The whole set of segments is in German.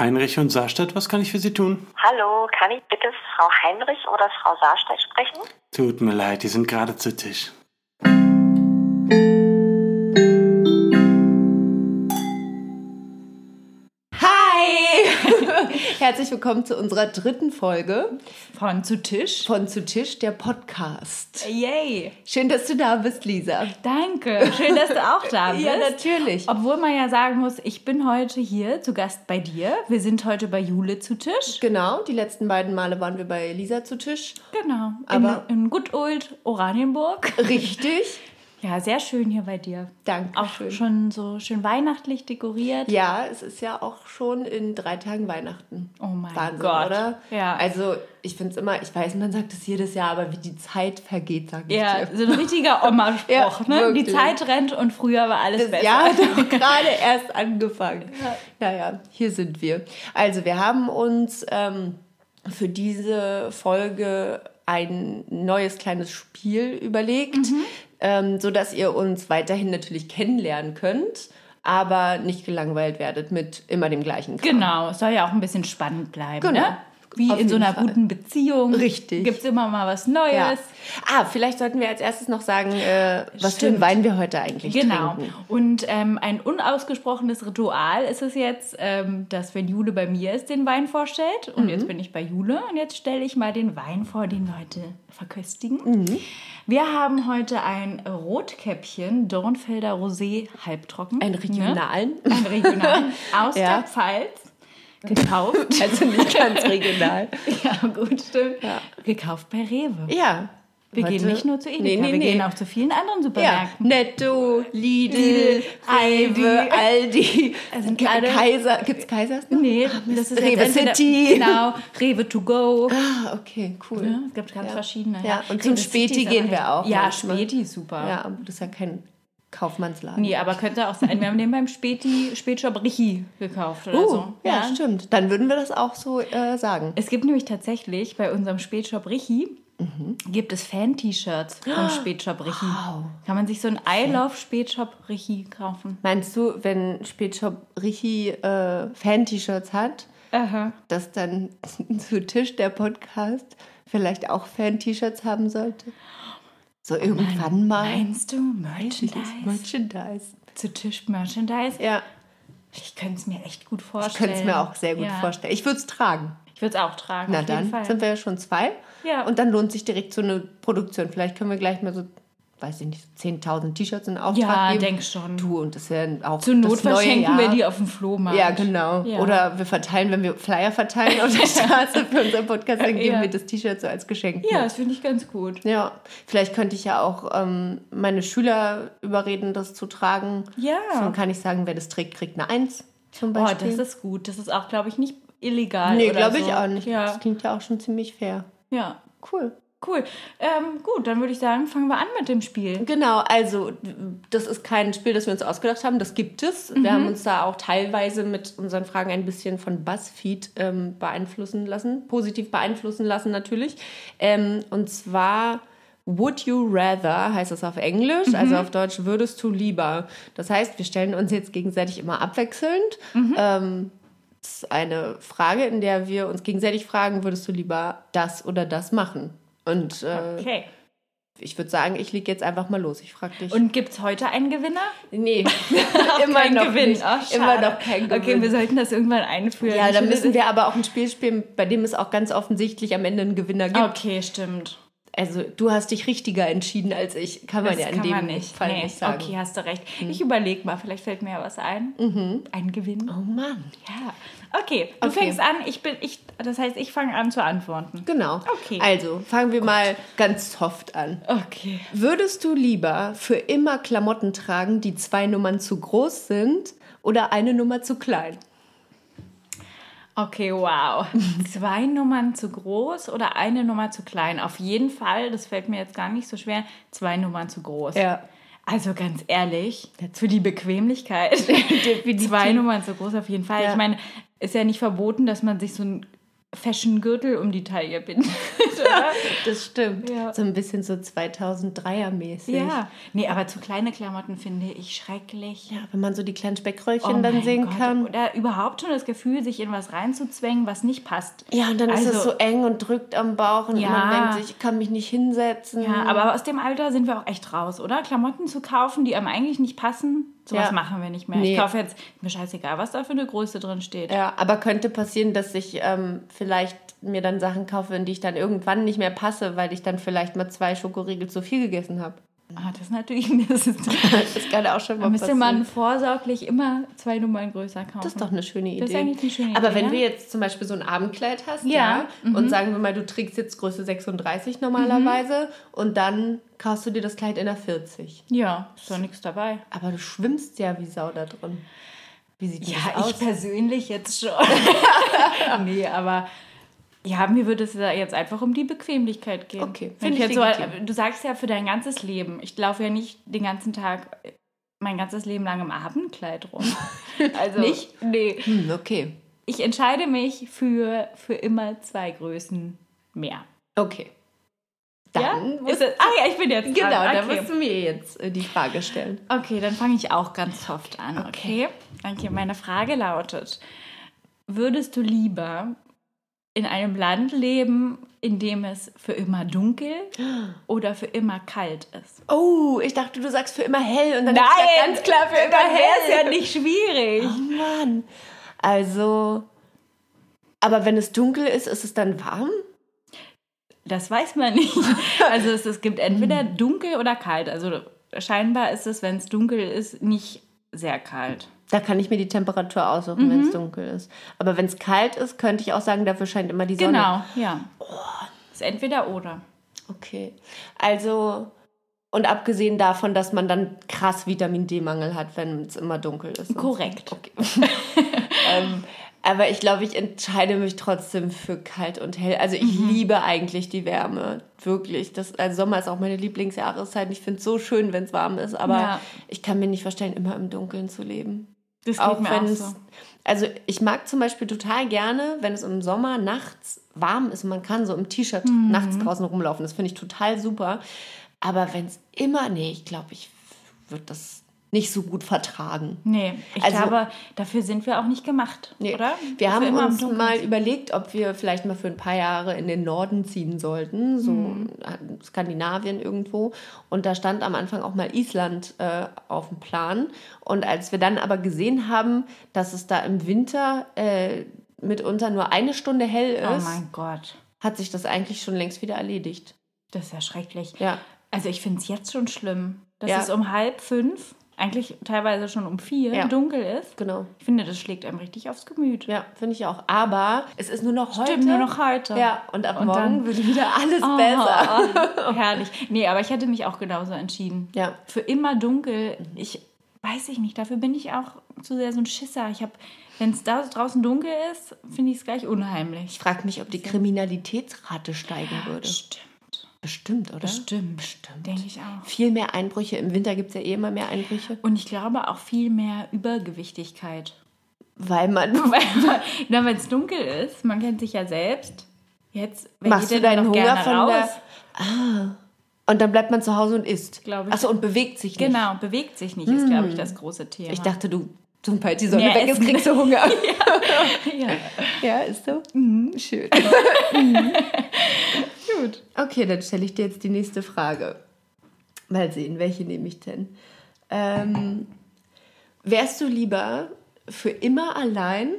Heinrich und Saarstadt, was kann ich für Sie tun? Hallo, kann ich bitte Frau Heinrich oder Frau Saarstedt sprechen? Tut mir leid, die sind gerade zu Tisch. Herzlich willkommen zu unserer dritten Folge Von zu Tisch. von Zu Tisch, der Podcast. Yay! Schön, dass du da bist, Lisa. Danke. Schön, dass du auch da bist. Ja, natürlich. Obwohl man ja sagen muss, ich bin heute hier zu Gast bei dir. Wir sind heute bei Jule zu Tisch. Genau, die letzten beiden Male waren wir bei Lisa zu Tisch. Genau. Aber- in, in Good Old Oranienburg. Richtig. Ja, sehr schön hier bei dir. Danke Auch schon so schön weihnachtlich dekoriert. Ja, es ist ja auch schon in drei Tagen Weihnachten. Oh mein Wahnsinn, Gott. oder? Ja. Also, ich finde es immer, ich weiß, man sagt es jedes Jahr, aber wie die Zeit vergeht, sage ich Ja, dir. so ein richtiger Oma-Spruch, Ja, ne? Die. Zeit rennt und früher war alles Das besser. Doch gerade erst angefangen. Naja, hier sind wir. Also, wir haben uns ähm, für diese Folge ein neues kleines Spiel überlegt, Mhm. Ähm, sodass ihr uns weiterhin natürlich kennenlernen könnt, aber nicht gelangweilt werdet mit immer dem gleichen Kram. Genau, es soll ja auch ein bisschen spannend bleiben, Genau. ne? Wie Auf in so einer Fall. guten Beziehung. Richtig. Gibt es immer mal was Neues. Ja. Ah, vielleicht sollten wir als erstes noch sagen, äh, was für einen Wein wir heute eigentlich Genau. trinken. Und ähm, ein unausgesprochenes Ritual ist es jetzt, ähm, dass wenn Jule bei mir ist, den Wein vorstellt. Und Mhm. jetzt bin ich bei Jule und jetzt stelle ich mal den Wein vor, den wir heute verköstigen. Mhm. Wir haben heute ein Rotkäppchen Dornfelder Rosé halbtrocken. Einen regionalen. Ne? Ein regional aus Ja. der Pfalz. Gekauft. Also nicht ganz regional. ja, gut, stimmt. Ja. Gekauft bei Rewe. Ja. Wir Heute- gehen nicht nur zu Edeka, Nee, nee, wir nee. gehen auch zu vielen anderen Ja, Supermärkten. Netto, Lidl, Aldi, sind Ke- alle- Kaiser. Gibt's Kaisers noch? Nee, das ist Rewe City. Genau, Rewe to go. Ah, okay, cool. Ja, es gibt ganz Ja. verschiedene. Ja, und zum Späti City gehen wir auch Ja, manchmal. Späti super. Ja, aber das ist ja kein Kaufmannsladen. Nee, aber könnte auch sein, wir haben den beim Späti, Spätshop Richi gekauft oder Uh, so. ja, stimmt. Dann würden wir das auch so äh, sagen. Es gibt nämlich tatsächlich bei unserem Spätshop Richi gibt es Fan-T-Shirts vom Spätshop Richi. Wow. Kann man sich so ein I Love Spätshop Richi kaufen? Meinst du, wenn Spätshop Richi äh, Fan-T-Shirts hat, Aha. dass dann zu Tisch der Podcast vielleicht auch Fan-T-Shirts haben sollte? So irgendwann mal. Meinst du Merchandise? Merchandise. Zu Tisch Merchandise? Ja, Ich könnte es mir echt gut ich vorstellen. könnte es mir auch sehr gut Ja. vorstellen. Ich würde es tragen. Ich würde es auch tragen. Na dann Fall. sind wir ja schon zwei. Ja. Und dann lohnt sich direkt so eine Produktion. Vielleicht können wir gleich mal so, weiß ich nicht, 10.000 T-Shirts in Auftrag Ja, geben. denk schon. Du, und das ja auch Zur Not verschenken wir die auf dem Flohmarkt. Ja, genau. Ja. Oder wir verteilen, wenn wir Flyer verteilen auf der Straße für unseren Podcast, dann geben Ja. wir das T-Shirt so als Geschenk. Ja, das finde ich ganz gut. Ja, vielleicht könnte ich ja auch ähm, meine Schüler überreden, das zu tragen. Ja. Dann kann ich sagen, wer das trägt, kriegt eine Eins zum Oh, Beispiel. das ist gut. Das ist auch, glaube ich, nicht illegal. nee, glaube so. ich auch nicht. Ja, Das klingt ja auch schon ziemlich fair. ja. Cool. Cool. Ähm, gut, dann würde ich sagen, fangen wir an mit dem Spiel. Genau, also das ist kein Spiel, das wir uns ausgedacht haben, das gibt es. Mhm. Wir haben uns da auch teilweise mit unseren Fragen ein bisschen von BuzzFeed ähm, beeinflussen lassen, positiv beeinflussen lassen natürlich. Ähm, und zwar Would you rather heißt es auf Englisch, Mhm. also auf Deutsch würdest du lieber. Das heißt, wir stellen uns jetzt gegenseitig immer abwechselnd. Mhm. Ähm, das ist eine Frage, in der wir uns gegenseitig fragen, würdest du lieber das oder das machen? Und äh, Okay. ich würde sagen, ich leg jetzt einfach mal los. Ich frage dich. Und gibt es heute einen Gewinner? nee, immer Kein noch Gewinn. nicht. Ach, immer noch kein Gewinn. Okay, wir sollten das irgendwann einführen. ja, dann müssen wir aber auch ein Spiel spielen, bei dem es auch ganz offensichtlich am Ende einen Gewinner gibt. Okay, stimmt. Also du hast dich richtiger entschieden als ich. Kann man Das ja in dem nicht. Fall Nee. nicht sagen. Okay, hast du recht. Ich überlege mal, vielleicht fällt mir ja was ein. Ein Gewinn. Oh Mann. Ja. Okay, du Okay. fängst an, ich bin, ich, das heißt, ich fange an zu antworten. Genau. Okay. Also fangen wir mal ganz soft an. Okay. Würdest du lieber für immer Klamotten tragen, die zwei Nummern zu groß sind oder eine Nummer zu klein? Okay, wow. Zwei Nummern zu groß oder eine Nummer zu klein? Auf jeden Fall, das fällt mir jetzt gar nicht so schwer, zwei Nummern zu groß. Ja. Also ganz ehrlich, für die Bequemlichkeit, zwei Nummern zu groß auf jeden Fall. Ja. Ich meine, ist ja nicht verboten, dass man sich so ein Fashion-Gürtel um die Taille bindet. Das stimmt. Ja. So ein bisschen so 2003er-mäßig. ja. Nee, aber zu kleine Klamotten finde ich schrecklich. Ja, wenn man so die kleinen Speckröllchen Oh dann sehen Gott. kann. Oder überhaupt schon das Gefühl, sich in was reinzuzwängen, was nicht passt. Ja, und dann ist es Also- so eng und drückt am Bauch und Ja. man denkt sich, ich kann mich nicht hinsetzen. Ja, aber aus dem Alter sind wir auch echt raus, oder? Klamotten zu kaufen, die einem eigentlich nicht passen, sowas Ja. machen wir nicht mehr. Nee. Ich kaufe jetzt, mir scheißegal, was da für eine Größe drin steht. Ja, aber könnte passieren, dass ich ähm, vielleicht mir dann Sachen kaufe, in die ich dann irgendwann nicht mehr passe, weil ich dann vielleicht mal zwei Schokoriegel zu viel gegessen habe. Ah, das ist natürlich, das ist, Das kann auch schon da mal müsste passieren. man vorsorglich immer zwei Nummern größer kaufen. das ist doch eine schöne Idee. Das ist eigentlich eine schöne Aber Idee, wenn ja? du jetzt zum Beispiel so ein Abendkleid hast, Ja, mhm. ja, und sagen wir mal, du trägst jetzt Größe 36 normalerweise und dann kaufst du dir das Kleid in der 40. Ja, ist doch nichts dabei. Aber du schwimmst ja wie Sau da drin. Wie sieht Ja, das aus? ich persönlich jetzt schon. nee, aber ja, mir würde es jetzt einfach um die Bequemlichkeit gehen. Okay, finde ich ich jetzt so, du sagst ja für dein ganzes Leben. Ich laufe ja nicht den ganzen Tag mein ganzes Leben lang im Abendkleid rum. Also Nicht? Nee. Hm, okay. Ich entscheide mich für, für immer zwei Größen mehr. Okay. Dann ja? Ist das, ah ja, ich bin jetzt Genau, dran. da okay. musst du mir jetzt äh, die Frage stellen. Okay, dann fange ich auch ganz soft an, okay? Danke. Meine Frage lautet: Würdest du lieber in einem Land leben, in dem es für immer dunkel oder für immer kalt ist? Oh, ich dachte, du sagst für immer hell und dann ist ja ganz klar für immer hell. ja nicht schwierig. Oh Mann. Also, aber wenn es dunkel ist, ist es dann warm? Das weiß man nicht. Also es, es gibt entweder dunkel oder kalt. Also scheinbar ist es, wenn es dunkel ist, nicht sehr kalt. Da kann ich mir die Temperatur aussuchen, wenn es dunkel ist. Aber wenn es kalt ist, könnte ich auch sagen, dafür scheint immer die Sonne. Genau, ja. Ist entweder oder. Okay. Also, und abgesehen davon, dass man dann krass Vitamin D-Mangel hat, wenn es immer dunkel ist. und so. Korrekt. Okay. ähm, aber ich glaube, ich entscheide mich trotzdem für kalt und hell. Also ich Mhm. liebe eigentlich die Wärme. Wirklich. Das, also Sommer ist auch meine Lieblingsjahreszeit. Ich finde es so schön, wenn es warm ist. Aber Ja. ich kann mir nicht vorstellen, immer im Dunkeln zu leben. Das geht Auch mir wenn auch es. so. Also ich mag zum Beispiel total gerne, wenn es im Sommer nachts warm ist und man kann so im T-Shirt Mhm. nachts draußen rumlaufen. Das finde ich total super. Aber wenn es immer, nee, ich glaube, ich würde das nicht so gut vertragen. Nee, ich Also- glaube, dafür sind wir auch nicht gemacht, Nee. oder? Wir Dass haben immer im uns mal überlegt, ob wir vielleicht mal für ein paar Jahre in den Norden ziehen sollten, so Hm. Skandinavien irgendwo. Und da stand am Anfang auch mal Island äh, auf dem Plan. Und als wir dann aber gesehen haben, dass es da im Winter äh, mitunter nur eine Stunde hell Oh ist, mein Gott, hat sich das eigentlich schon längst wieder erledigt. das ist ja schrecklich. Ja. Also ich finde es jetzt schon schlimm, dass Ja. es um halb fünf, eigentlich teilweise schon um vier, Ja. dunkel ist. Genau. Ich finde, das schlägt einem richtig aufs Gemüt. Ja, finde ich auch. Aber es ist nur noch heute. Stimmt, nur noch heute. Ja, und ab Und morgen dann- wird wieder alles Oh, besser. oh, herrlich. Nee, aber ich hätte mich auch genauso entschieden. Ja. Für immer dunkel, ich weiß ich nicht, dafür bin ich auch zu sehr so ein Schisser. Ich habe, wenn es da draußen dunkel ist, finde ich es gleich unheimlich. Ich frage mich, ob die Kriminalitätsrate steigen würde. Stimmt. Bestimmt, oder? Bestimmt. Bestimmt. Denke ich auch. Viel mehr Einbrüche. Im Winter gibt es ja eh immer mehr Einbrüche. Und ich glaube auch viel mehr Übergewichtigkeit. Weil man. Na, wenn es dunkel ist, man kennt sich ja selbst. Jetzt wer Machst du deinen Hunger von raus? der. Und dann bleibt man zu Hause und isst. Glaube ich. Achso, und bewegt sich nicht. Genau, bewegt sich nicht, ist, glaube ich, das große Thema. Ich dachte, du, sobald die Sonne Mehr weg ist, kriegst du Hunger. ja. ja, ist so? Schön. Gut. Okay, dann stelle ich dir jetzt die nächste Frage. Mal sehen, welche nehme ich denn? Ähm, wärst du lieber für immer allein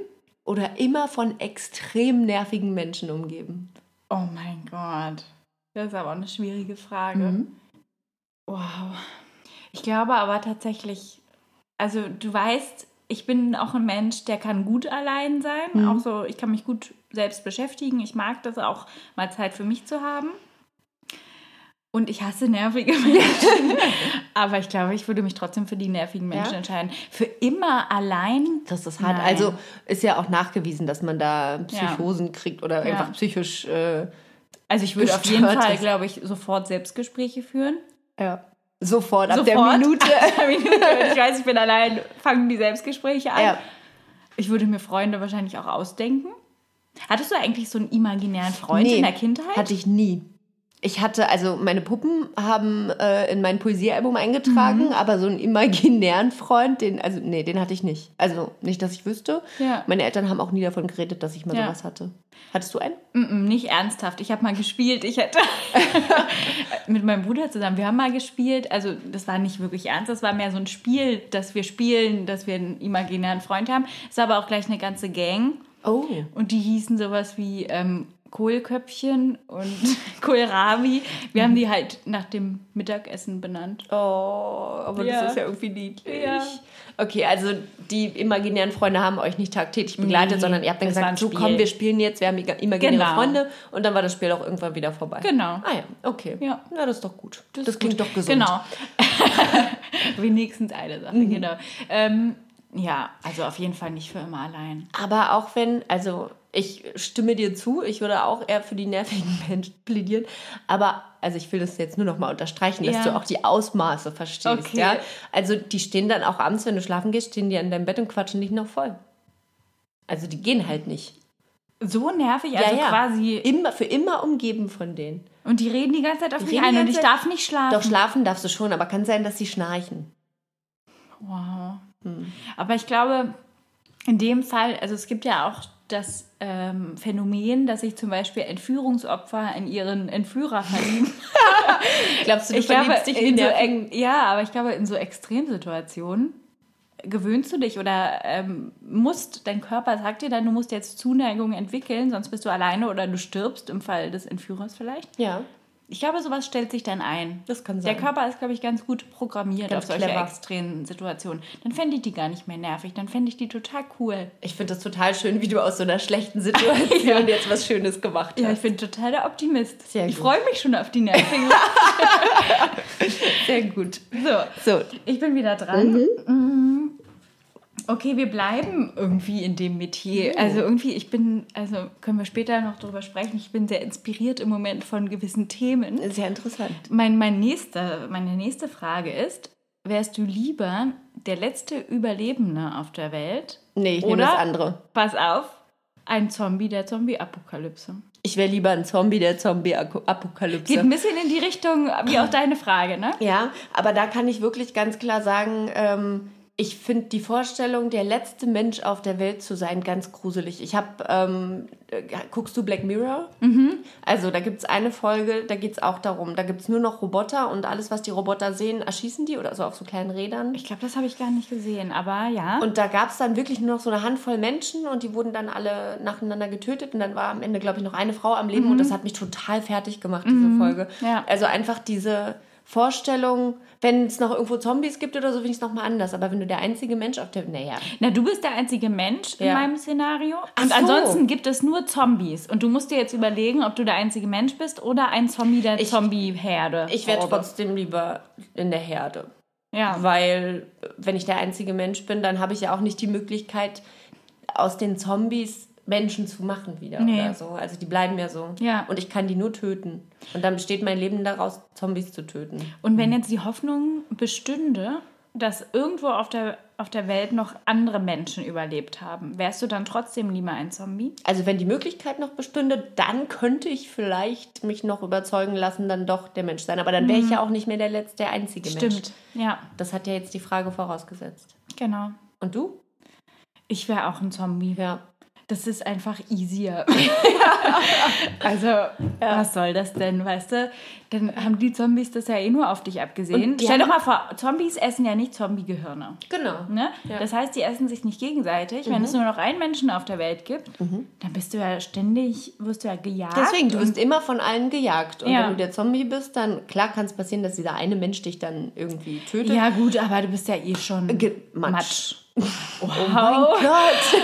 oder immer von extrem nervigen Menschen umgeben? Oh mein Gott. Das ist aber eine schwierige Frage. Mhm. Wow. Ich glaube aber tatsächlich, also du weißt, ich bin auch ein Mensch, der kann gut allein sein. Mhm. Auch so, ich kann mich gut selbst beschäftigen. Ich mag das auch, mal Zeit für mich zu haben. Und ich hasse nervige Menschen. aber ich glaube, ich würde mich trotzdem für die nervigen Menschen Ja? entscheiden. Für immer allein. Das ist hart. Nein. Also ist ja auch nachgewiesen, dass man da Psychosen kriegt oder Ja. einfach psychisch. Äh, Also ich würde auf jeden Fall, glaube ich, sofort Selbstgespräche führen. ja. Sofort, ab Sofort. der Minute. Ab der Minute, ich weiß, ich bin allein, fangen die Selbstgespräche an. Ja. Ich würde mir Freunde wahrscheinlich auch ausdenken. Hattest du eigentlich so einen imaginären Freund in der Kindheit? Hatte ich nie. Ich hatte, also meine Puppen haben äh, in mein Poesiealbum eingetragen, Mhm. aber so einen imaginären Freund, den, also nee, den hatte ich nicht. Also nicht, dass ich wüsste. Ja. Meine Eltern haben auch nie davon geredet, dass ich mal Ja. sowas hatte. Hattest du einen? Mm, mm, nicht ernsthaft. Ich habe mal gespielt. Ich hätte mit meinem Bruder zusammen. Wir haben mal gespielt. Also das war nicht wirklich ernst. Das war mehr so ein Spiel, dass wir spielen, dass wir einen imaginären Freund haben. Es war aber auch gleich eine ganze Gang. Oh. Und die hießen sowas wie ähm, Kohlköpfchen und Kohlrabi. Wir haben die halt nach dem Mittagessen benannt. Oh, aber Ja. das ist ja irgendwie niedlich. Ja. Okay, also die imaginären Freunde haben euch nicht tagtäglich begleitet, Nee, sondern ihr habt dann das gesagt, so komm, wir spielen jetzt, wir haben imaginäre Genau. Freunde und dann war das Spiel auch irgendwann wieder vorbei. Genau. Ah ja, okay. Ja. Na, das ist doch gut. Das, ist klingt gut. doch gesund. Genau. Wenigstens eine Sache, genau. Ähm, ja, also auf jeden Fall nicht für immer allein. Aber auch wenn, also ich stimme dir zu, ich würde auch eher für die nervigen Menschen plädieren. Aber, also ich will das jetzt nur noch mal unterstreichen, dass Ja. du auch die Ausmaße verstehst. Okay. Ja? Also die stehen dann auch abends, wenn du schlafen gehst, stehen die an deinem Bett und quatschen dich noch voll. Also die gehen halt nicht. So nervig, also ja, ja. quasi. Immer, für immer umgeben von denen. Und die reden die ganze Zeit auf Die mich ein und ich Zeit- darf nicht schlafen. Doch schlafen darfst du schon, aber kann sein, dass sie schnarchen. Wow. Hm. Aber ich glaube, in dem Fall, also es gibt ja auch das ähm, Phänomen, dass sich zum Beispiel Entführungsopfer in ihren Entführer verlieben. Glaubst du, du ich glaube, verliebst dich in so, ex- ja, aber ich glaube, in so Extremsituationen gewöhnst du dich oder ähm, musst, dein Körper sagt dir dann, du musst jetzt Zuneigung entwickeln, sonst bist du alleine oder du stirbst im Fall des Entführers vielleicht. Ja, Ich glaube, sowas stellt sich dann ein. das kann Der sein. Körper ist, glaube ich, ganz gut programmiert Ganz auf solche clever. extremen Situationen. Dann fände ich die gar nicht mehr nervig. Dann fände ich die total cool. Ich finde das total schön, wie du aus so einer schlechten Situation jetzt was Schönes gemacht hast. Ja, ich bin total der Optimist. Sehr ich freue mich schon auf die nervigen. Sehr gut. so, So, ich bin wieder dran. Mhm. Okay, wir bleiben irgendwie in dem Metier. Also irgendwie, ich bin, also können wir später noch drüber sprechen, ich bin sehr inspiriert im Moment von gewissen Themen. sehr interessant. Mein, mein nächster, meine nächste Frage ist, wärst du lieber der letzte Überlebende auf der Welt? Nee, ich nehme das andere. Pass auf, ein Zombie der Zombie-Apokalypse. Ich wäre lieber ein Zombie der Zombie-Apokalypse. Geht ein bisschen in die Richtung, wie auch deine Frage, ne? Ja, aber da kann ich wirklich ganz klar sagen, ähm, ich finde die Vorstellung, der letzte Mensch auf der Welt zu sein, ganz gruselig. Ich habe, ähm, äh, guckst du Black Mirror? Also da gibt es eine Folge, da geht es auch darum, da gibt es nur noch Roboter und alles, was die Roboter sehen, erschießen die oder so auf so kleinen Rädern. Ich glaube, das habe ich gar nicht gesehen, aber ja. Und da gab es dann wirklich nur noch so eine Handvoll Menschen und die wurden dann alle nacheinander getötet und dann war am Ende, glaube ich, noch eine Frau am Leben und das hat mich total fertig gemacht, diese Folge. Ja. Also einfach diese Vorstellung, wenn es noch irgendwo Zombies gibt oder so, finde ich es nochmal anders. Aber wenn du der einzige Mensch auf der, naja, Na, du bist der einzige Mensch in Ja. meinem Szenario. Ach Und so. ansonsten gibt es nur Zombies. Und du musst dir jetzt überlegen, ob du der einzige Mensch bist oder ein Zombie der Ich- Zombie-Herde. ich wäre Horde. trotzdem lieber in der Herde. Ja. Weil, wenn ich der einzige Mensch bin, dann habe ich ja auch nicht die Möglichkeit, aus den Zombies Menschen zu machen wieder Nee. oder so. Also die bleiben ja so. Ja. Und ich kann die nur töten. Und dann besteht mein Leben daraus, Zombies zu töten. Und wenn jetzt die Hoffnung bestünde, dass irgendwo auf der, auf der Welt noch andere Menschen überlebt haben, wärst du dann trotzdem lieber ein Zombie? Also wenn die Möglichkeit noch bestünde, dann könnte ich vielleicht mich noch überzeugen lassen, dann doch der Mensch sein. Aber dann wäre ich ja auch nicht mehr der letzte, der einzige Mensch. Mhm. Stimmt. Ja, Das hat ja jetzt die Frage vorausgesetzt. genau. Und du? Ich wäre auch ein Zombie. Ja. Das ist einfach easier. also, was soll das denn, weißt du? Dann haben die Zombies das ja eh nur auf dich abgesehen. Stell doch mal vor, Zombies essen ja nicht Zombie-Gehirne. Genau. Ne? Ja. Das heißt, die essen sich nicht gegenseitig. Mhm. Wenn es nur noch einen Menschen auf der Welt gibt, dann bist du ja ständig, wirst du ja gejagt. Deswegen, du wirst immer von allen gejagt. Und Ja. wenn du der Zombie bist, dann klar kann es passieren, dass dieser eine Mensch dich dann irgendwie tötet. Ja, gut, aber du bist ja eh schon Ge- Matsch. Matsch. Oh mein Gott.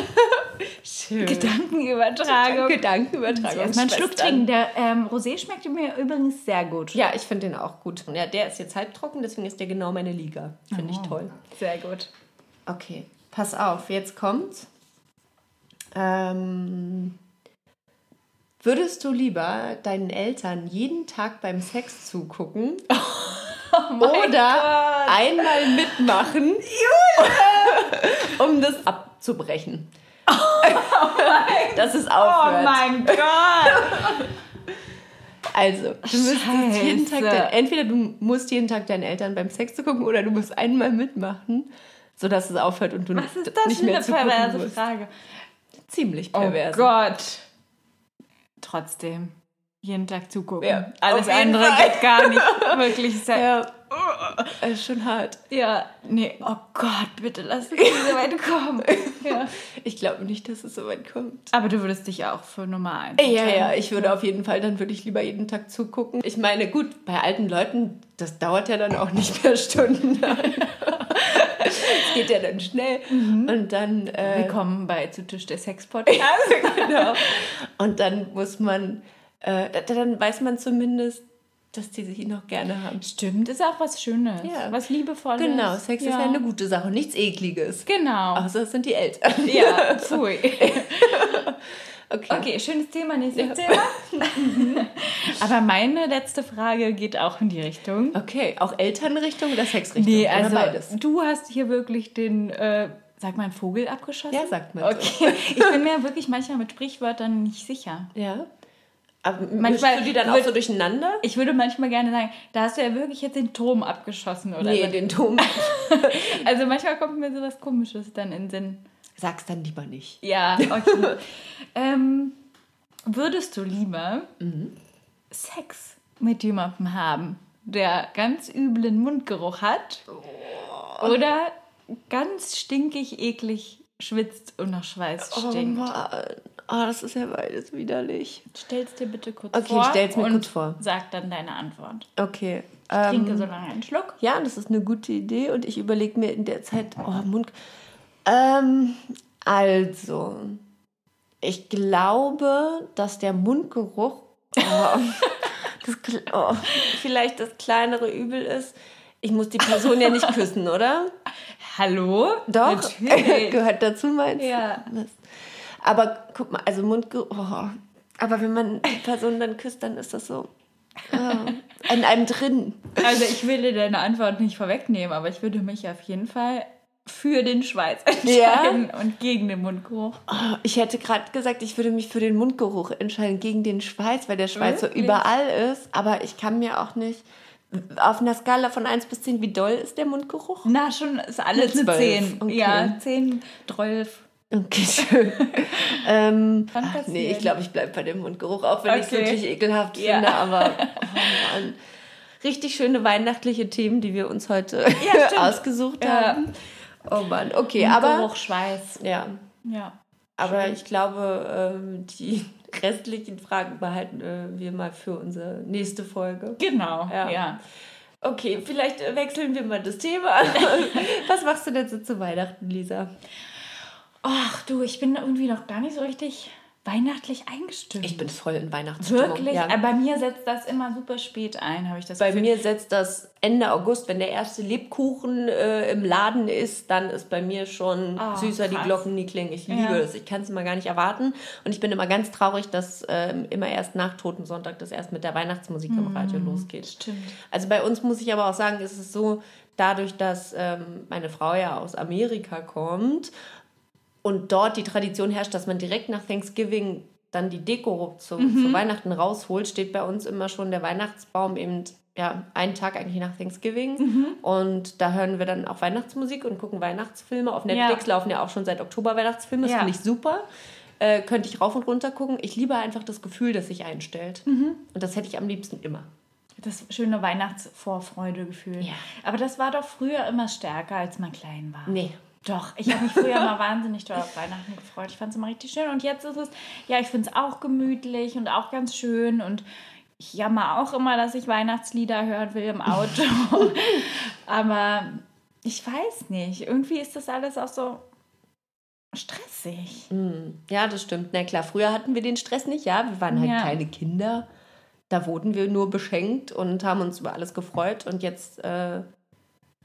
Schön. Gedankenübertragung. Gedankenübertragung. Jetzt mal einen Schluck trinken. Der ähm, Rosé schmeckt mir übrigens sehr gut. Ja, ich finde den auch gut. Ja, der ist jetzt halbtrocken, deswegen ist der genau meine Liga. Finde Oh. ich toll. Sehr gut. Okay, pass auf, jetzt kommt's. Ähm, würdest du lieber deinen Eltern jeden Tag beim Sex zugucken oder einmal mitmachen, um das abzubrechen? dass es Oh aufhört. mein Gott! Also, du Scheiße. jeden Tag, dein, entweder du musst jeden Tag deinen Eltern beim Sex zu gucken oder du musst einmal mitmachen, sodass es aufhört und du Was ist das nicht für mehr eine zu perverse musst. Frage? Ziemlich Oh pervers. Gott. Trotzdem. Jeden Tag zugucken. Ja, Alles andere Fall. geht gar nicht. Wirklich sehr. Ja, das ist schon hart. Ja, nee, oh Gott, bitte lass mich nicht so weit kommen. Ja. Ich glaube nicht, dass es so weit kommt. Aber du würdest dich auch für Nummer 1 Ja, ja, ich würde auf jeden Fall, dann würde ich lieber jeden Tag zugucken. Ich meine, gut, bei alten Leuten, das dauert ja dann auch nicht mehr Stunden. Es geht ja dann schnell. Und dann. Äh, Willkommen bei Zu Tisch der Sex-Podcast. genau. Und dann muss man, äh, da- dann weiß man zumindest, dass die sich noch gerne haben. Stimmt, ist auch was Schönes. Ja. Was Liebevolles. Genau, Sex ist ja ja eine gute Sache, nichts Ekliges. Genau. Außer es sind die Eltern. Ja, pfui. Okay. Okay, schönes Thema, nächstes Thema. Aber meine letzte Frage geht auch in die Richtung. Okay, auch Elternrichtung oder Sexrichtung? Nee, also beides? du hast hier wirklich den, äh, sag mal, einen Vogel abgeschossen? Ja, sagt man so. Okay, ich bin mir wirklich manchmal mit Sprichwörtern nicht sicher. Ja. Aber Manchmal du die dann auch wird- so durcheinander? Ich würde manchmal gerne sagen, da hast du ja wirklich jetzt den Turm abgeschossen oder Nee, so. den Tom. Also manchmal kommt mir sowas Komisches dann in den Sinn. Sag's dann lieber nicht. Ja, okay. ähm, würdest du lieber Mhm. Sex mit jemandem haben, der ganz üblen Mundgeruch hat Oh. oder ganz stinkig, eklig schwitzt und nach Schweiß Oh stinkt? Mann. Oh, das ist ja beides widerlich. Stell's dir bitte kurz Okay, vor. ich stell's mir und kurz vor. Sag dann deine Antwort. Okay. Trinke Ähm, so lange einen Schluck. ja, das ist eine gute Idee und ich überlege mir in der Zeit, oh, Mund. Ähm, also, ich glaube, dass der Mundgeruch oh, das, oh, vielleicht das kleinere Übel ist. Ich muss die Person ja nicht küssen, oder? Hallo? Doch, gehört dazu, meinst du? Ja. Aber guck mal, also Mundgeruch. Oh. Aber wenn man die Person dann küsst, dann ist das so oh, in einem drin. Also ich will dir deine Antwort nicht vorwegnehmen, aber ich würde mich auf jeden Fall für den Schweiß Ja? entscheiden und gegen den Mundgeruch. Oh, ich hätte gerade gesagt, ich würde mich für den Mundgeruch entscheiden, gegen den Schweiß, weil der Schweiß so Wirklich? überall ist. Aber ich kann mir auch nicht. Auf einer Skala von 1 bis 10, wie doll ist der Mundgeruch? Na, schon ist alles Eine eine Zwölf, 10. okay. Ja, 10, 12. Okay, schön. ähm, ach, nee, ich glaube, ich bleibe bei dem Mundgeruch, auch wenn ich es Okay. wirklich ekelhaft Ja. finde. Aber oh Mann. richtig schöne weihnachtliche Themen, die wir uns heute stimmt. ausgesucht Ja. haben. Oh Mann, okay, aber Mundgeruch, Schweiß. ja, Ja. aber ich glaube, ähm, die restlichen Fragen behalten äh, wir mal für unsere nächste Folge. Genau, Ja. ja. Okay, vielleicht äh, wechseln wir mal das Thema. Was machst du denn so zu Weihnachten, Lisa? Ach du, ich bin irgendwie noch gar nicht so richtig weihnachtlich eingestimmt. Ich bin voll in Weihnachtsstimmung. Wirklich? Ja. Aber bei mir setzt das immer super spät ein, habe ich das Bei Gefühl. mir setzt das Ende August, wenn der erste Lebkuchen äh, im Laden ist, dann ist bei mir schon Ah, süßer die krass. Glocken, die klingen. Ich liebe Ja. das. Ich kann es immer gar nicht erwarten. Und ich bin immer ganz traurig, dass ähm, immer erst nach Totensonntag das erst mit der Weihnachtsmusik im Radio losgeht. Mm, Stimmt. Also bei uns muss ich aber auch sagen, ist es so, dadurch, dass ähm, meine Frau ja aus Amerika kommt und dort die Tradition herrscht, dass man direkt nach Thanksgiving dann die Deko zu, zu Weihnachten rausholt, steht bei uns immer schon der Weihnachtsbaum eben ja, einen Tag eigentlich nach Thanksgiving. Und da hören wir dann auch Weihnachtsmusik und gucken Weihnachtsfilme. Auf Netflix Ja. laufen ja auch schon seit Oktober Weihnachtsfilme. Das Ja. finde ich super. Äh, könnte ich rauf und runter gucken. Ich liebe einfach das Gefühl, das sich einstellt. Und das hätte ich am liebsten immer. Das schöne Weihnachtsvorfreudegefühl. Ja. Aber das war doch früher immer stärker, als man klein war. Nee. Doch, ich habe mich früher mal wahnsinnig doll auf Weihnachten gefreut. Ich fand es immer richtig schön. Und jetzt ist es, ja, ich finde es auch gemütlich und auch ganz schön. Und ich jammer auch immer, dass ich Weihnachtslieder hören will im Auto. Aber ich weiß nicht. Irgendwie ist das alles auch so stressig. Ja, das stimmt. Na klar, früher hatten wir den Stress nicht, ja. Wir waren halt Ja. kleine Kinder. Da wurden wir nur beschenkt und haben uns über alles gefreut. Und jetzt äh,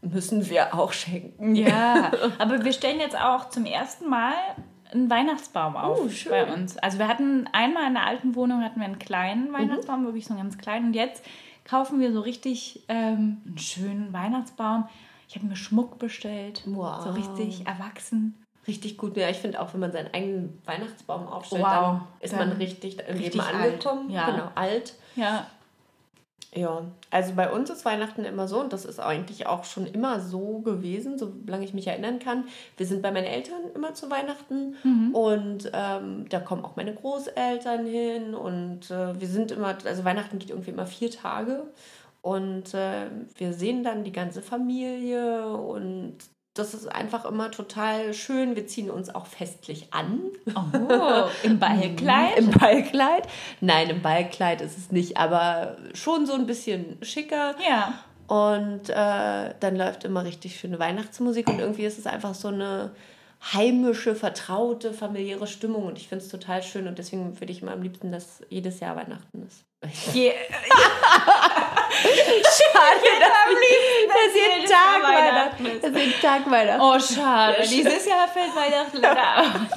müssen wir auch schenken. Ja, aber wir stellen jetzt auch zum ersten Mal einen Weihnachtsbaum auf Oh, bei uns. Also wir hatten einmal in der alten Wohnung hatten wir einen kleinen Mhm. Weihnachtsbaum, wirklich so einen ganz kleinen. Und jetzt kaufen wir so richtig ähm, einen schönen Weihnachtsbaum. Ich habe mir Schmuck bestellt, Wow. so richtig erwachsen. Richtig gut. Ja, ich finde auch, wenn man seinen eigenen Weihnachtsbaum aufstellt, Wow. dann ist man Dann richtig im Leben alt. angekommen. Ja. Genau, alt. Ja. Ja, also bei uns ist Weihnachten immer so und das ist eigentlich auch schon immer so gewesen, solange ich mich erinnern kann. Wir sind bei meinen Eltern immer zu Weihnachten und ähm, da kommen auch meine Großeltern hin und äh, wir sind immer, also Weihnachten geht irgendwie immer vier Tage und äh, wir sehen dann die ganze Familie und das ist einfach immer total schön. Wir ziehen uns auch festlich an. Oh, im Ballkleid? Im Ballkleid? Nein, im Ballkleid ist es nicht, aber schon so ein bisschen schicker. Ja. Und äh, dann läuft immer richtig schöne Weihnachtsmusik und irgendwie ist es einfach so eine heimische, vertraute, familiäre Stimmung und ich finde es total schön und deswegen würde ich immer am liebsten, dass jedes Jahr Weihnachten ist. Je Schade, dass jeden Tag Weihnachten ist. Jeden Tag Weihnachten. oh, schade. Dieses Jahr fällt Weihnachten leider aus.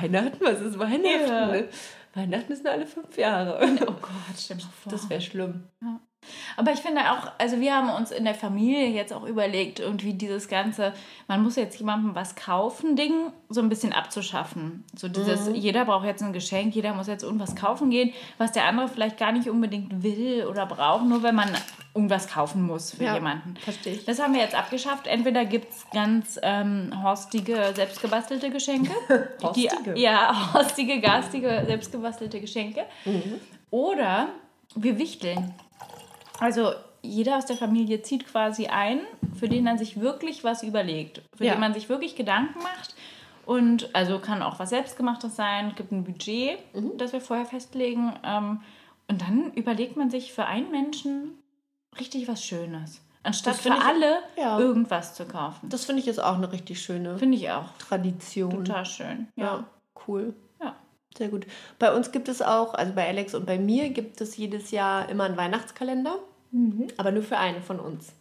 Weihnachten? Was ist Weihnachten? Ja. Weihnachten ist nur alle fünf Jahre. Oh Gott, stell mal vor. Das wäre schlimm. Aber ich finde auch, also wir haben uns in der Familie jetzt auch überlegt, irgendwie dieses ganze, man muss jetzt jemandem was kaufen, Ding so ein bisschen abzuschaffen. So dieses, jeder braucht jetzt ein Geschenk, jeder muss jetzt irgendwas kaufen gehen, was der andere vielleicht gar nicht unbedingt will oder braucht, nur wenn man irgendwas kaufen muss für Ja, jemanden. verstehe ich. Das haben wir jetzt abgeschafft. Entweder gibt es ganz ähm, horstige, selbstgebastelte Geschenke. Horstige? Die, ja, horstige, garstige, selbstgebastelte Geschenke. Oder wir wichteln. Also jeder aus der Familie zieht quasi ein, für den man sich wirklich was überlegt, für Ja. den man sich wirklich Gedanken macht. Und also kann auch was Selbstgemachtes sein, es gibt ein Budget, Mhm. das wir vorher festlegen. Ähm, und dann überlegt man sich für einen Menschen richtig was Schönes. Anstatt für ich- alle ja. irgendwas zu kaufen. Das finde ich ist auch eine richtig schöne Finde ich auch Tradition. total schön. Ja, Ja. cool. Sehr gut. Bei uns gibt es auch, also bei Alex und bei mir gibt es jedes Jahr immer einen Weihnachtskalender. Aber nur für eine von uns.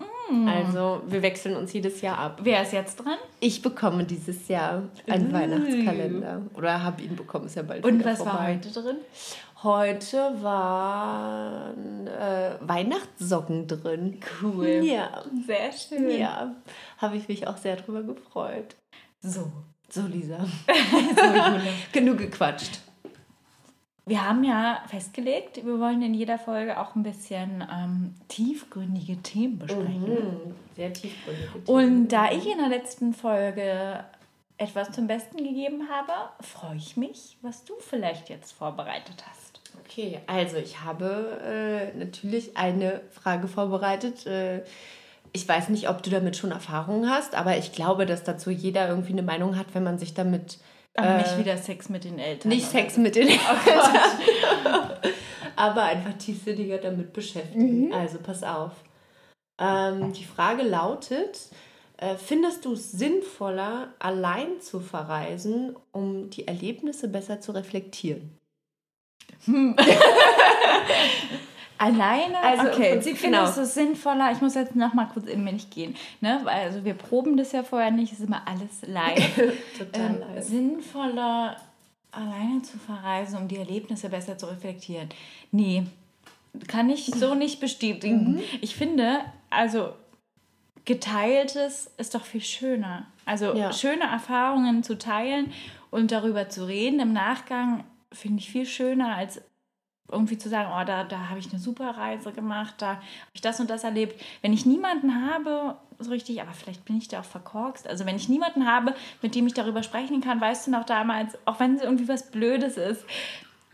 Also wir wechseln uns jedes Jahr ab. Wer ist jetzt dran? Ich bekomme dieses Jahr einen Uh. Weihnachtskalender. Oder habe ihn bekommen, ist ja bald Und was war vorbei. heute drin? Heute waren äh, Weihnachtssocken drin. Cool. Ja, Sehr schön. ja. Habe ich mich auch sehr drüber gefreut. So. So, Lisa. Genug gequatscht. Wir haben ja festgelegt, wir wollen in jeder Folge auch ein bisschen ähm, tiefgründige Themen besprechen. Mhm. Sehr tiefgründig. Und da ich in der letzten Folge etwas zum Besten gegeben habe, freue ich mich, was du vielleicht jetzt vorbereitet hast. Okay, also ich habe äh, natürlich eine Frage vorbereitet. Äh, ich weiß nicht, ob du damit schon Erfahrung hast, aber ich glaube, dass dazu jeder irgendwie eine Meinung hat, wenn man sich damit Aber nicht wieder Sex mit den Eltern. nicht oder Sex mit den Eltern, aber einfach tiefsinniger damit beschäftigen. Also pass auf. Ähm, die Frage lautet, äh, findest du es sinnvoller, allein zu verreisen, um die Erlebnisse besser zu reflektieren? Alleine? Also im okay. Prinzip Findest genau. du es sinnvoller? Ich muss jetzt noch mal kurz in mich gehen. Ne? Also wir proben das ja vorher nicht, es ist immer alles live. Total ähm, live. sinnvoller, alleine zu verreisen, um die Erlebnisse besser zu reflektieren. Nee, kann ich so nicht bestätigen. Mhm. Ich finde, also geteiltes ist doch viel schöner. Also Ja. schöne Erfahrungen zu teilen und darüber zu reden im Nachgang finde ich viel schöner als irgendwie zu sagen, oh, da, da habe ich eine super Reise gemacht, da habe ich das und das erlebt. Wenn ich niemanden habe, so richtig, aber vielleicht bin ich da auch verkorkst, also wenn ich niemanden habe, mit dem ich darüber sprechen kann, weißt du noch damals, auch wenn es irgendwie was Blödes ist,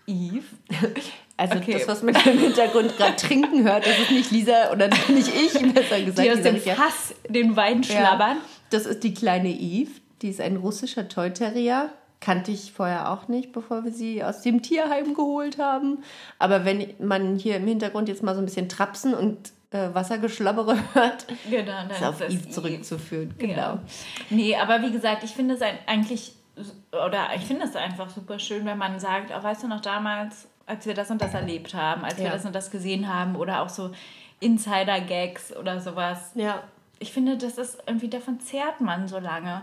Eve, Also Okay. das, was man im Hintergrund gerade trinken hört, das ist nicht Lisa oder nicht ich, besser gesagt. die aus dem ja. Fass den Wein schlabbern. Das ist die kleine Eve. Die ist ein russischer Toy Terrier. Kannte ich vorher auch nicht, bevor wir sie aus dem Tierheim geholt haben. Aber wenn man hier im Hintergrund jetzt mal so ein bisschen Trapsen und äh, Wassergeschlabbere hört, Genau, dann ist auf das Eve zurückzuführen. Genau. Ja. Nee, aber wie gesagt, ich finde es eigentlich, oder ich finde es einfach super schön, wenn man sagt, oh, weißt du noch damals, als wir das und das erlebt haben, als wir Ja. das und das gesehen haben oder auch so Insider-Gags oder sowas. Ja. Ich finde, das ist irgendwie, davon zehrt man so lange.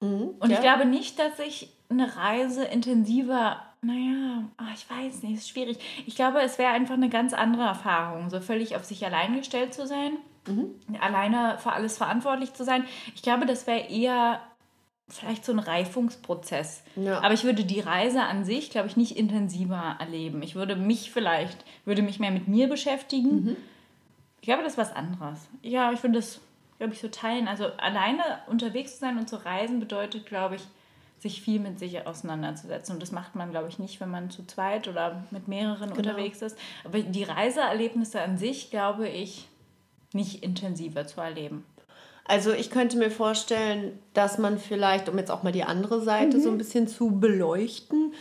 Und ja. ich glaube nicht, dass ich eine Reise intensiver, naja, ah, ich weiß nicht, ist schwierig. Ich glaube, es wäre einfach eine ganz andere Erfahrung, so völlig auf sich allein gestellt zu sein, alleine für alles verantwortlich zu sein. Ich glaube, das wäre eher vielleicht so ein Reifungsprozess. Ja. Aber ich würde die Reise an sich, glaube ich, nicht intensiver erleben. Ich würde mich vielleicht, würde mich mehr mit mir beschäftigen. Mhm. Ich glaube, das ist was anderes. Ja, ich würde das, glaube ich, so teilen. Also alleine unterwegs zu sein und zu reisen bedeutet, glaube ich, sich viel mit sich auseinanderzusetzen. Und das macht man, glaube ich, nicht, wenn man zu zweit oder mit mehreren unterwegs ist. Aber die Reiseerlebnisse an sich, glaube ich, nicht intensiver zu erleben. Also ich könnte mir vorstellen, dass man vielleicht, um jetzt auch mal die andere Seite so ein bisschen zu beleuchten,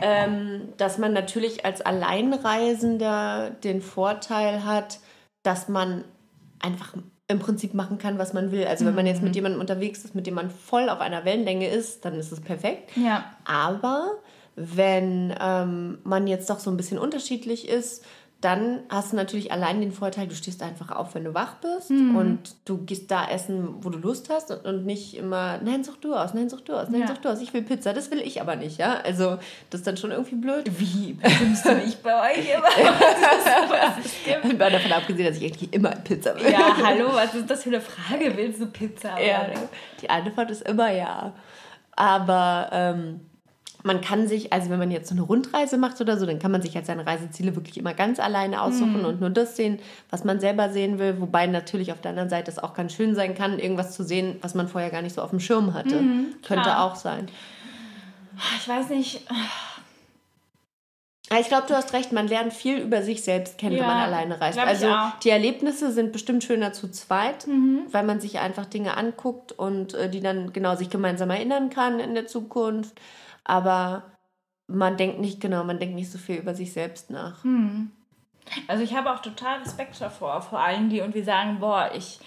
ähm, dass man natürlich als Alleinreisender den Vorteil hat, dass man einfach im Prinzip machen kann, was man will. Also wenn man jetzt mit jemandem unterwegs ist, mit dem man voll auf einer Wellenlänge ist, dann ist es perfekt. Ja. Aber wenn ähm, man jetzt doch so ein bisschen unterschiedlich ist, dann hast du natürlich allein den Vorteil, du stehst einfach auf, wenn du wach bist und du gehst da essen, wo du Lust hast und, und nicht immer, nein, such du aus, nein, such du aus, nein, Ja. such du aus, ich will Pizza, das will ich aber nicht, ja. Also das ist dann schon irgendwie blöd. Wie? Bestimmst du nicht bei euch immer? Was es gibt? Mal davon abgesehen, dass ich eigentlich immer Pizza will. Ja, hallo, was ist das für eine Frage? Willst du Pizza? Ja, die Antwort ist immer ja. Aber ähm, man kann sich, also wenn man jetzt so eine Rundreise macht oder so, dann kann man sich halt seine Reiseziele wirklich immer ganz alleine aussuchen und nur das sehen, was man selber sehen will. Wobei natürlich auf der anderen Seite es auch ganz schön sein kann, irgendwas zu sehen, was man vorher gar nicht so auf dem Schirm hatte. Könnte klar. auch sein. Ich weiß nicht. Aber Ich glaube, du hast recht, man lernt viel über sich selbst kennen, wenn Ja, man alleine reist. Also die Erlebnisse sind bestimmt schöner zu zweit, Mhm. weil man sich einfach Dinge anguckt und äh, die dann genau sich gemeinsam erinnern kann in der Zukunft. Aber man denkt nicht genau, man denkt nicht so viel über sich selbst nach. Hm. Also ich habe auch total Respekt davor, vor allen, die irgendwie sagen, boah, ich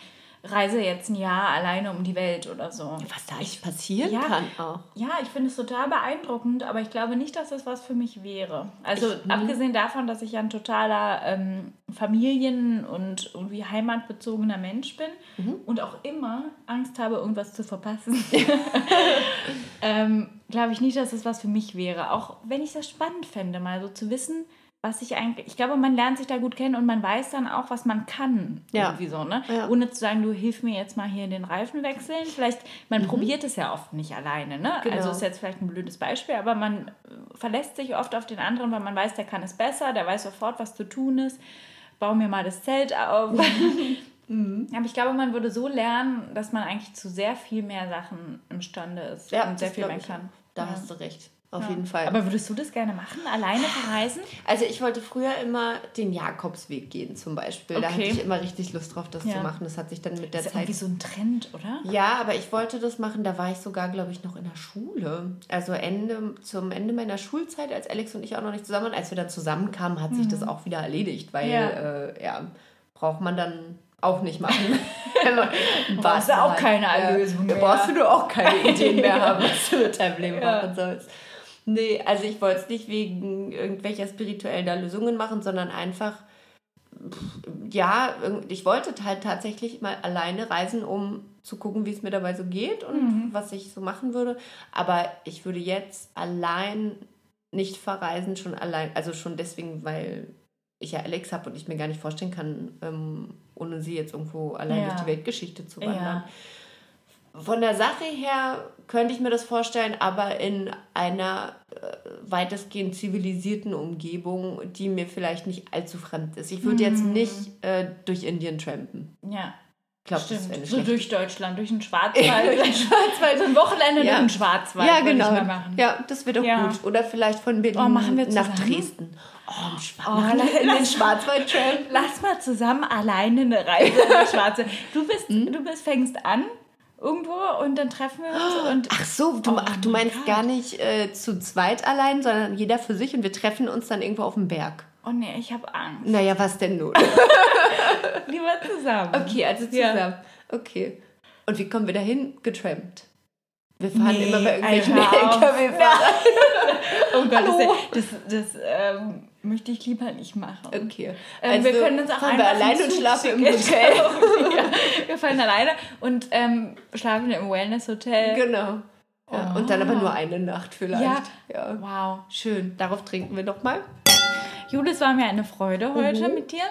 reise jetzt ein Jahr alleine um die Welt oder so. Was da echt passieren Ja. kann auch. Ja, ich finde es total beeindruckend, aber ich glaube nicht, dass das was für mich wäre. Also Ich- abgesehen davon, dass ich ja ein totaler ähm, Familien- und irgendwie heimatbezogener Mensch bin Mhm. und auch immer Angst habe, irgendwas zu verpassen, ähm, glaube ich nicht, dass das was für mich wäre. Auch wenn ich das spannend fände, mal so zu wissen, was ich eigentlich. Ich glaube, man lernt sich da gut kennen und man weiß dann auch, was man kann. Ja. Irgendwie so, ne? Ja. Ohne zu sagen, du hilf mir jetzt mal hier den Reifen wechseln. Vielleicht, man probiert es ja oft nicht alleine, ne? Mhm. Genau. Also ist jetzt vielleicht ein blödes Beispiel, aber man äh, verlässt sich oft auf den anderen, weil man weiß, der kann es besser, der weiß sofort, was zu tun ist. Bau mir mal das Zelt auf. Mhm. Aber ich glaube, man würde so lernen, dass man eigentlich zu sehr viel mehr Sachen imstande ist Ja, und sehr viel mehr kann. Da Ja. hast du recht. Auf Ja. jeden Fall. Aber würdest du das gerne machen? Alleine verreisen? Also ich wollte früher immer den Jakobsweg gehen zum Beispiel. Da hatte Okay. ich immer richtig Lust drauf, das Ja. zu machen. Das hat sich dann mit der Das ist Zeit irgendwie so ein Trend, oder? Ja, aber ich wollte das machen, da war ich sogar, glaube ich, noch in der Schule. Also Ende, zum Ende meiner Schulzeit, als Alex und ich auch noch nicht zusammen waren. Als wir dann zusammenkamen, hat sich das auch wieder erledigt, weil Mhm. Ja. äh, ja, braucht man dann auch nicht machen. Man- Brauchst du auch halt- keine Erlösung da mehr. brauchst du auch keine Ideen mehr haben, was du mit deinem Leben Ja. machen sollst. Nee, also ich wollte es nicht wegen irgendwelcher spiritueller Lösungen machen, sondern einfach ja, ich wollte halt tatsächlich mal alleine reisen, um zu gucken, wie es mir dabei so geht und was ich so machen würde. Aber ich würde jetzt allein nicht verreisen, schon allein, also schon deswegen, weil ich ja Alex habe und ich mir gar nicht vorstellen kann, ähm, ohne sie jetzt irgendwo allein Ja. durch die Weltgeschichte zu wandern. Ja. Von der Sache her könnte ich mir das vorstellen, aber in einer äh, weitestgehend zivilisierten Umgebung, die mir vielleicht nicht allzu fremd ist. Ich würde jetzt nicht äh, durch Indien trampen. Ja. Das Stimmt. wäre nicht So durch Deutschland, durch den Schwarzwald. durch den Schwarzwald. so ein Wochenende Ja. durch den Schwarzwald. Ja, würde genau. Ich mal machen. Ja, das wäre doch Ja. gut. Oder vielleicht von Berlin Oh, machen wir nach zusammen? Dresden. Oh, im Schwa Oh, in den Schwarzwald trampen. Lass mal zusammen alleine eine Reise in die Schwarze. Du bist, Hm? du bist, fängst an irgendwo und dann treffen wir uns und Ach so, du, Oh ach, du mein meinst Gott. gar nicht äh, zu zweit allein, sondern jeder für sich und wir treffen uns dann irgendwo auf dem Berg. oh nee, ich habe Angst. Naja, was denn nun? Lieber zusammen. Okay, also Ja. zusammen. Okay. Und wie kommen wir dahin? Getrampt. Wir fahren Nee, immer bei irgendwelchen. LKW-Fahrern. Oh Gott, das, Hallo. das, das ähm, möchte ich lieber nicht machen. Okay. Ähm, wir können uns auch fahren wir einfach allein ein und schlafen im Hotel. ja, wir fahren alleine und ähm, schlafen im Wellness-Hotel. Genau. Ja, Und dann aber nur eine Nacht vielleicht. Ja. ja. Wow. Schön. Darauf trinken wir noch mal. Judith, es war mir eine Freude heute Mhm. mit dir.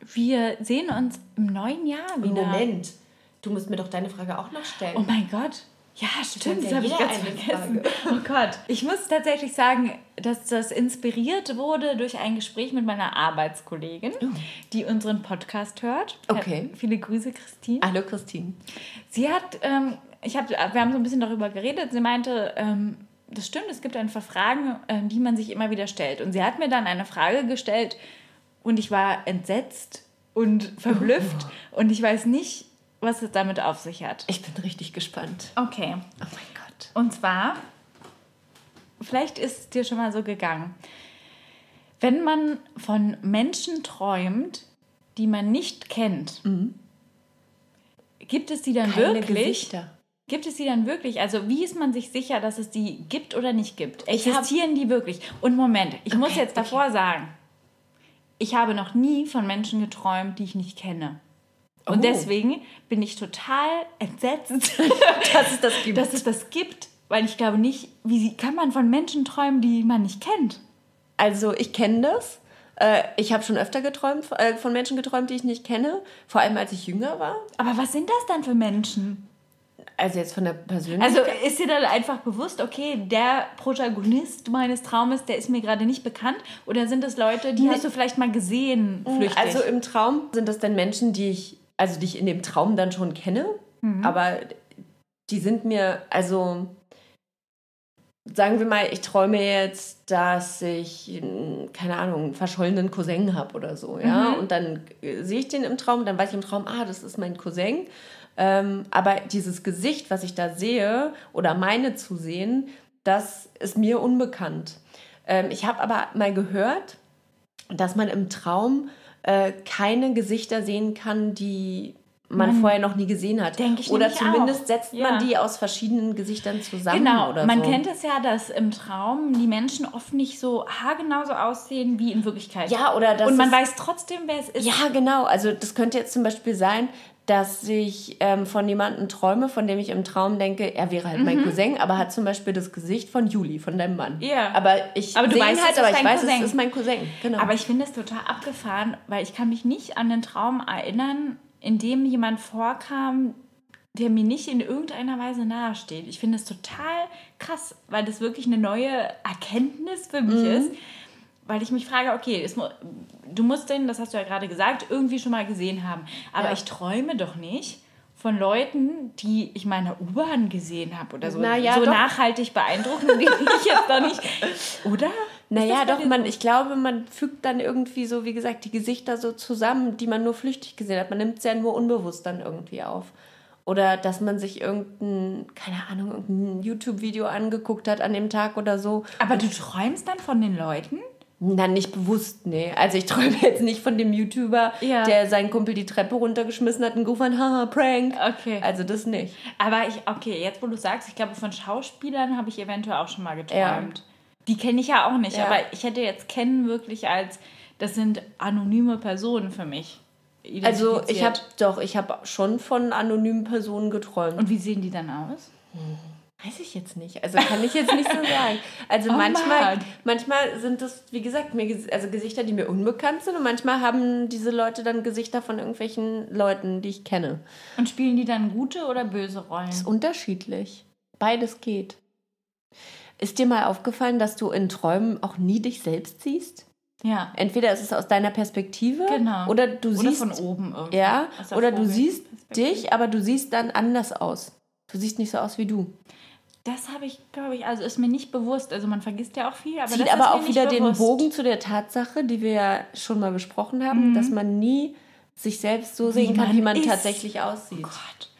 Wir sehen uns im neuen Jahr wieder. Moment. Du musst mir doch deine Frage auch noch stellen. Oh mein Gott. Ja, stimmt, das habe ich ganz vergessen. Oh Gott. Ich muss tatsächlich sagen, dass das inspiriert wurde durch ein Gespräch mit meiner Arbeitskollegin, die unseren Podcast hört. Okay. Viele Grüße, Christine. Hallo Christine. Sie hat, ähm, ich hab, wir haben so ein bisschen darüber geredet. Sie meinte, ähm, das stimmt, es gibt einfach Fragen, ähm, die man sich immer wieder stellt. Und sie hat mir dann eine Frage gestellt und ich war entsetzt und verblüfft und ich weiß nicht, was es damit auf sich hat. Ich bin richtig gespannt. Okay. Oh mein Gott. Und zwar, vielleicht ist es dir schon mal so gegangen, wenn man von Menschen träumt, die man nicht kennt, gibt es die dann Keine wirklich? Gesichter. Gibt es die dann wirklich? Also wie ist man sich sicher, dass es die gibt oder nicht gibt? Existieren die wirklich? Und Moment, ich muss Okay, jetzt davor sagen, ich habe noch nie von Menschen geträumt, die ich nicht kenne. Und Oh. deswegen bin ich total entsetzt, Dass es das gibt. dass es das gibt, weil ich glaube nicht, wie kann man von Menschen träumen, die man nicht kennt? Also ich kenne das. Äh, ich habe schon öfter geträumt, äh, von Menschen geträumt, die ich nicht kenne. Vor allem als ich jünger war. Aber was sind das dann für Menschen? Also jetzt von der Persönlichkeit. Also ist dir dann einfach bewusst, okay, der Protagonist meines Traumes, der ist mir gerade nicht bekannt? Oder sind das Leute, die hast du vielleicht mal gesehen, flüchtig? Also im Traum sind das dann Menschen, die ich, also die ich in dem Traum dann schon kenne, aber die sind mir, also sagen wir mal, ich träume jetzt, dass ich, keine Ahnung, einen verschollenen Cousin habe oder so, ja, und dann äh, sehe ich den im Traum, dann weiß ich im Traum, ah, das ist mein Cousin, ähm, aber dieses Gesicht, was ich da sehe oder meine zu sehen, das ist mir unbekannt. Ähm, ich habe aber mal gehört, dass man im Traum äh, keine Gesichter sehen kann, die man Man- vorher noch nie gesehen hat. Denk ich oder zumindest auch. setzt Ja. man die aus verschiedenen Gesichtern zusammen Genau, oder man so. kennt es ja, dass im Traum die Menschen oft nicht so haargenau so aussehen wie in Wirklichkeit. Ja, oder das Und man weiß trotzdem, wer es ist. Ja, genau. Also das könnte jetzt zum Beispiel sein, dass ich ähm, von jemandem träume, von dem ich im Traum denke, er wäre halt mein Cousin, aber hat zum Beispiel das Gesicht von Juli, von deinem Mann. Mhm. Ja. Aber ich Aber du weißt, halt, aber ich weiß, Cousin. es ist mein Cousin. Genau. Aber ich finde es total abgefahren, weil ich kann mich nicht an den Traum erinnern, in dem jemand vorkam, der mir nicht in irgendeiner Weise nahesteht. Ich finde es total krass, weil das wirklich eine neue Erkenntnis für mich ist. Weil ich mich frage, okay, mu du musst den, das hast du ja gerade gesagt, irgendwie schon mal gesehen haben. Aber Ja. ich träume doch nicht von Leuten, die ich meine U-Bahn gesehen habe oder so. Na ja, so doch. nachhaltig beeindruckend bin ich jetzt doch nicht. Oder? Naja, doch, man, ich glaube, man fügt dann irgendwie so, wie gesagt, die Gesichter so zusammen, die man nur flüchtig gesehen hat. Man nimmt es ja nur unbewusst dann irgendwie auf. Oder dass man sich irgendein, keine Ahnung, irgendein YouTube-Video angeguckt hat an dem Tag oder so. Aber du träumst dann von den Leuten? Dann nicht bewusst, nee. Also ich träume jetzt nicht von dem YouTuber, Ja. der seinen Kumpel die Treppe runtergeschmissen hat und gerufen hat, haha, Prank. Okay. Also das nicht. Aber ich, okay, jetzt wo du sagst, ich glaube, von Schauspielern habe ich eventuell auch schon mal geträumt. Die kenne ich ja auch nicht, Ja. aber ich hätte jetzt kennen wirklich als, das sind anonyme Personen für mich. Also ich habe doch, ich habe schon von anonymen Personen geträumt. Und wie sehen die dann aus? Weiß ich jetzt nicht. Also kann ich jetzt nicht so sagen. Also Oh manchmal, Mann. manchmal sind das, wie gesagt, mir, also Gesichter, die mir unbekannt sind und manchmal haben diese Leute dann Gesichter von irgendwelchen Leuten, die ich kenne. Und spielen die dann gute oder böse Rollen? ist unterschiedlich. Beides geht. Ist dir mal aufgefallen, dass du in Träumen auch nie dich selbst siehst? Ja. Entweder ist es aus deiner Perspektive Genau. oder du Oder siehst von oben irgendwie. ja oder du siehst dich, aber du siehst dann anders aus. Du siehst nicht so aus wie du. Das habe ich, glaube ich, also ist mir nicht bewusst. Also man vergisst ja auch viel, aber Zieht das ist aber auch wieder den. Bogen zu der Tatsache, die wir ja schon mal besprochen haben, dass man nie sich selbst so sehen kann, man wie man ist. tatsächlich aussieht. Gott.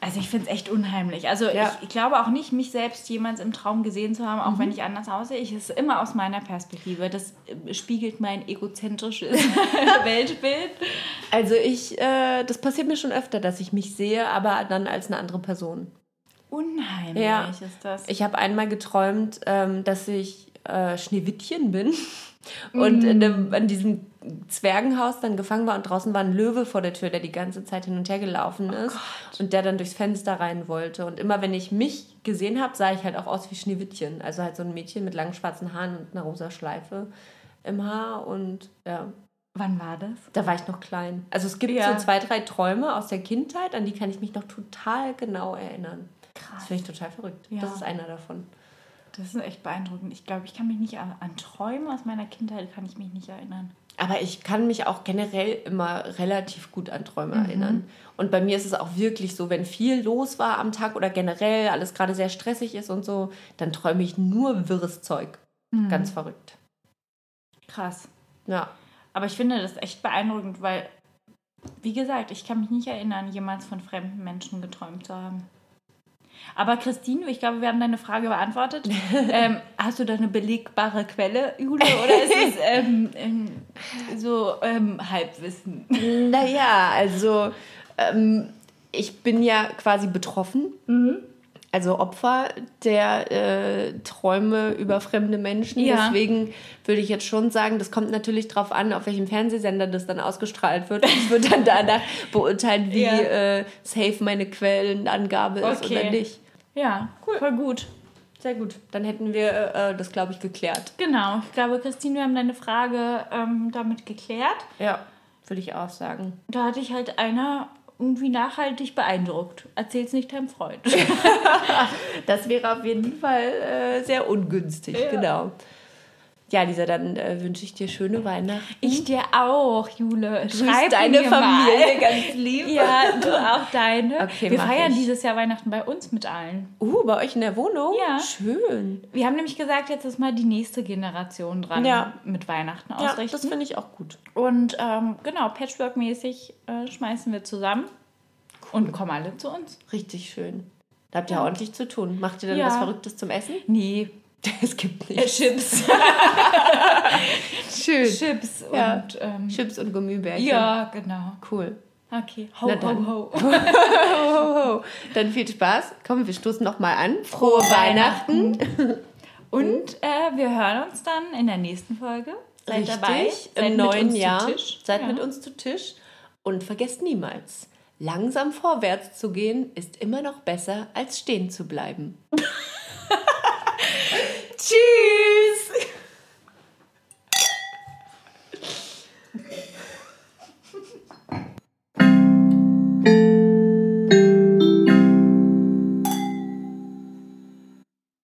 Also ich finde es echt unheimlich. Also Ja. ich, ich glaube auch nicht, mich selbst jemals im Traum gesehen zu haben, auch wenn ich anders aussehe. Ich es ist immer aus meiner Perspektive. Das äh, spiegelt mein egozentrisches Weltbild. Also ich, äh, das passiert mir schon öfter, dass ich mich sehe, aber dann als eine andere Person. Unheimlich Ja. ist das. Ich habe einmal geträumt, ähm, dass ich äh, Schneewittchen bin und in dem, in diesem Zwergenhaus dann gefangen war und draußen war ein Löwe vor der Tür, der die ganze Zeit hin und her gelaufen ist und der dann durchs Fenster rein wollte. Und immer wenn ich mich gesehen habe, sah ich halt auch aus wie Schneewittchen. Also halt so ein Mädchen mit langen schwarzen Haaren und einer rosa Schleife im Haar und ja. Wann war das? Da war ich noch klein. Also es gibt Ja. so zwei, drei Träume aus der Kindheit, an die kann ich mich noch total genau erinnern. Das Krass. finde ich total verrückt. Ja. Das ist einer davon. Das ist echt beeindruckend. Ich glaube, ich kann mich nicht an, an Träume aus meiner Kindheit kann ich mich nicht erinnern. Aber ich kann mich auch generell immer relativ gut an Träume erinnern. Und bei mir ist es auch wirklich so, wenn viel los war am Tag oder generell alles gerade sehr stressig ist und so, dann träume ich nur wirres Zeug. Ganz verrückt. Krass. Ja. Aber ich finde das echt beeindruckend, weil, wie gesagt, ich kann mich nicht erinnern, jemals von fremden Menschen geträumt zu haben. Aber Christine, ich glaube, wir haben deine Frage beantwortet. ähm, hast du da eine belegbare Quelle, Jule, oder ist es ähm, ähm, so ähm, Halbwissen? Naja, also ähm, ich bin ja quasi betroffen. Also Opfer der äh, Träume über fremde Menschen. Ja. Deswegen würde ich jetzt schon sagen, das kommt natürlich drauf an, auf welchem Fernsehsender das dann ausgestrahlt wird. Ich würde dann danach beurteilen, wie Ja. äh, safe meine Quellenangabe ist Okay. oder nicht. Ja, voll gut. Sehr gut. Dann hätten wir äh, das, glaube ich, geklärt. Genau, ich glaube, Christine, wir haben deine Frage ähm, damit geklärt. Ja, würde ich auch sagen. Da hatte ich halt einer irgendwie nachhaltig beeindruckt. Erzähl's nicht deinem Freund. Das wäre auf jeden Fall äh, sehr ungünstig, genau. Ja, Lisa, dann äh, wünsche ich dir schöne Weihnachten. Ich dir auch, Jule. Schreib deine Familie Mal. ganz lieb. Ja, du auch deine. Okay, Wir feiern ich. dieses Jahr Weihnachten bei uns mit allen. Uh, bei euch in der Wohnung? Ja. Schön. Wir haben nämlich gesagt, jetzt ist mal die nächste Generation dran Ja. mit Weihnachten Ja, ausrichten. das finde ich auch gut. Und ähm, genau, Patchwork-mäßig äh, schmeißen wir zusammen und kommen alle zu uns. Richtig schön. Da habt ihr ordentlich zu tun. Macht ihr dann Ja. was Verrücktes zum Essen? Nee, Es gibt äh, nichts. Chips. Schön. Chips Ja. und ähm, Chips und Gummibärchen. ja, genau. Cool. Okay, ho, Na dann. ho, ho. Ho, ho. Dann viel Spaß. Komm, wir stoßen noch mal an. Frohe, Weihnachten. Und äh, wir hören uns dann in der nächsten Folge. Seid Richtig, dabei. Seid im neuen Jahr. Seid Ja. mit uns zu Tisch. Und vergesst niemals, langsam vorwärts zu gehen ist immer noch besser, als stehen zu bleiben. Tschüss!